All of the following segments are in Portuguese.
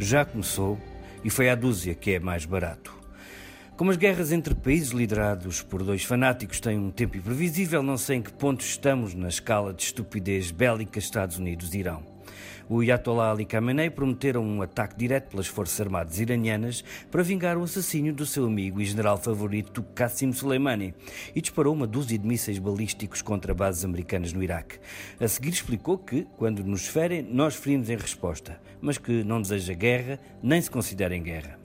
Já começou e foi à dúzia que é mais barato. Como as guerras entre países liderados por dois fanáticos têm um tempo imprevisível, não sei em que ponto estamos na escala de estupidez bélica Estados Unidos-Irão. O Ayatollah Ali Khamenei prometeram um ataque direto pelas Forças Armadas iranianas para vingar o assassínio do seu amigo e general favorito Qassim Soleimani e disparou uma dúzia de mísseis balísticos contra bases americanas no Iraque. A seguir explicou que, quando nos ferem, nós ferimos em resposta, mas que não deseja guerra nem se considera em guerra.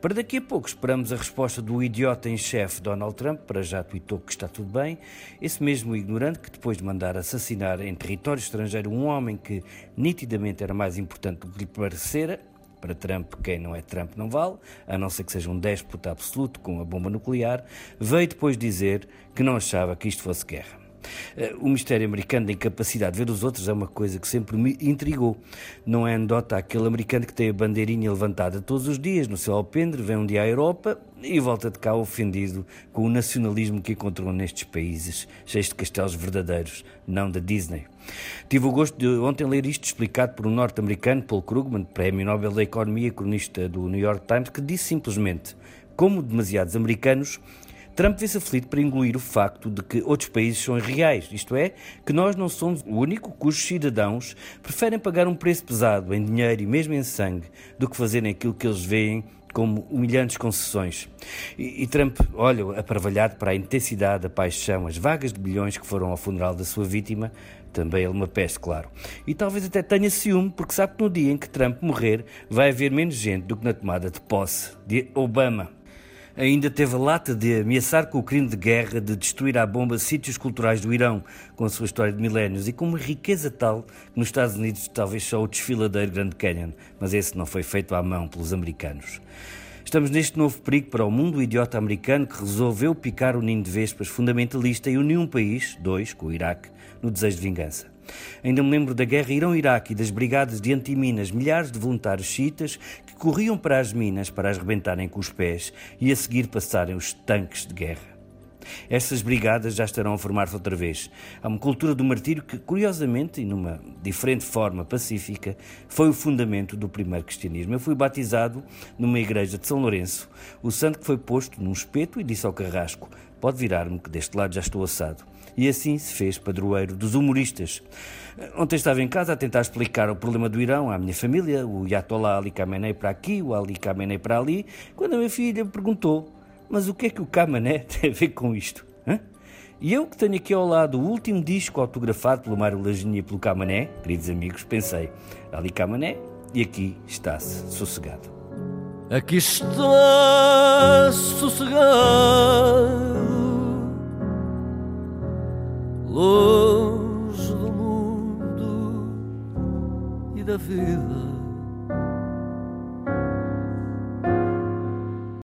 Para daqui a pouco esperamos a resposta do idiota em chefe Donald Trump, para já tweetou que está tudo bem, esse mesmo ignorante que depois de mandar assassinar em território estrangeiro um homem que nitidamente era mais importante do que lhe parecera, para Trump, quem não é Trump não vale, a não ser que seja um déspota absoluto com a bomba nuclear, veio depois dizer que não achava que isto fosse guerra. Eh, o mistério americano da incapacidade de ver os outros é uma coisa que sempre me intrigou. Não é anedota aquele americano que tem a bandeirinha levantada todos os dias no seu alpendre, vem um dia à Europa e volta de cá ofendido com o nacionalismo que encontrou nestes países, cheios de castelos verdadeiros, não da Disney. Tive o gosto de ontem ler isto explicado por um norte-americano, Paul Krugman, Prémio Nobel da Economia, cronista do New York Times, que disse simplesmente: como demasiados americanos, Trump vê-se aflito para engolir o facto de que outros países são irreais, isto é, que nós não somos o único cujos cidadãos preferem pagar um preço pesado em dinheiro e mesmo em sangue do que fazerem aquilo que eles veem como humilhantes concessões. E, e Trump olha aparvalhado para a intensidade, a paixão, as vagas de bilhões que foram ao funeral da sua vítima, também ele uma peste, claro. E talvez até tenha ciúme, porque sabe que no dia em que Trump morrer vai haver menos gente do que na tomada de posse de Obama ainda teve a lata de ameaçar com o crime de guerra de destruir à bomba sítios culturais do Irão, com a sua história de milénios e com uma riqueza tal que nos Estados Unidos talvez só o desfiladeiro Grand Canyon, mas esse não foi feito à mão pelos americanos. Estamos neste novo perigo para o mundo idiota americano que resolveu picar o ninho de vespas fundamentalista e uniu um país, dois, com o Iraque, no desejo de vingança. Ainda me lembro da guerra Irão-Iraque e das brigadas de antiminas, milhares de voluntários chiitas que corriam para as minas para as rebentarem com os pés e a seguir passarem os tanques de guerra. Estas brigadas já estarão a formar-se outra vez. Há uma cultura do martírio que, curiosamente e numa diferente forma pacífica, foi o fundamento do primeiro cristianismo. Eu fui batizado numa igreja de São Lourenço, o santo que foi posto num espeto e disse ao carrasco: Pode virar-me, que deste lado já estou assado. E assim se fez padroeiro dos humoristas. Ontem estava em casa a tentar explicar o problema do Irão à minha família, o Yatollah Ali Khamenei para aqui, o Ali Khamenei para ali, quando a minha filha me perguntou: Mas o que é que o Khamenei tem a ver com isto? E eu que tenho aqui ao lado o último disco autografado pelo Mário Laginia e pelo Camané, queridos amigos, pensei, Ali Camané, e aqui está-se sossegado. Aqui está sossegado longe do mundo e da vida.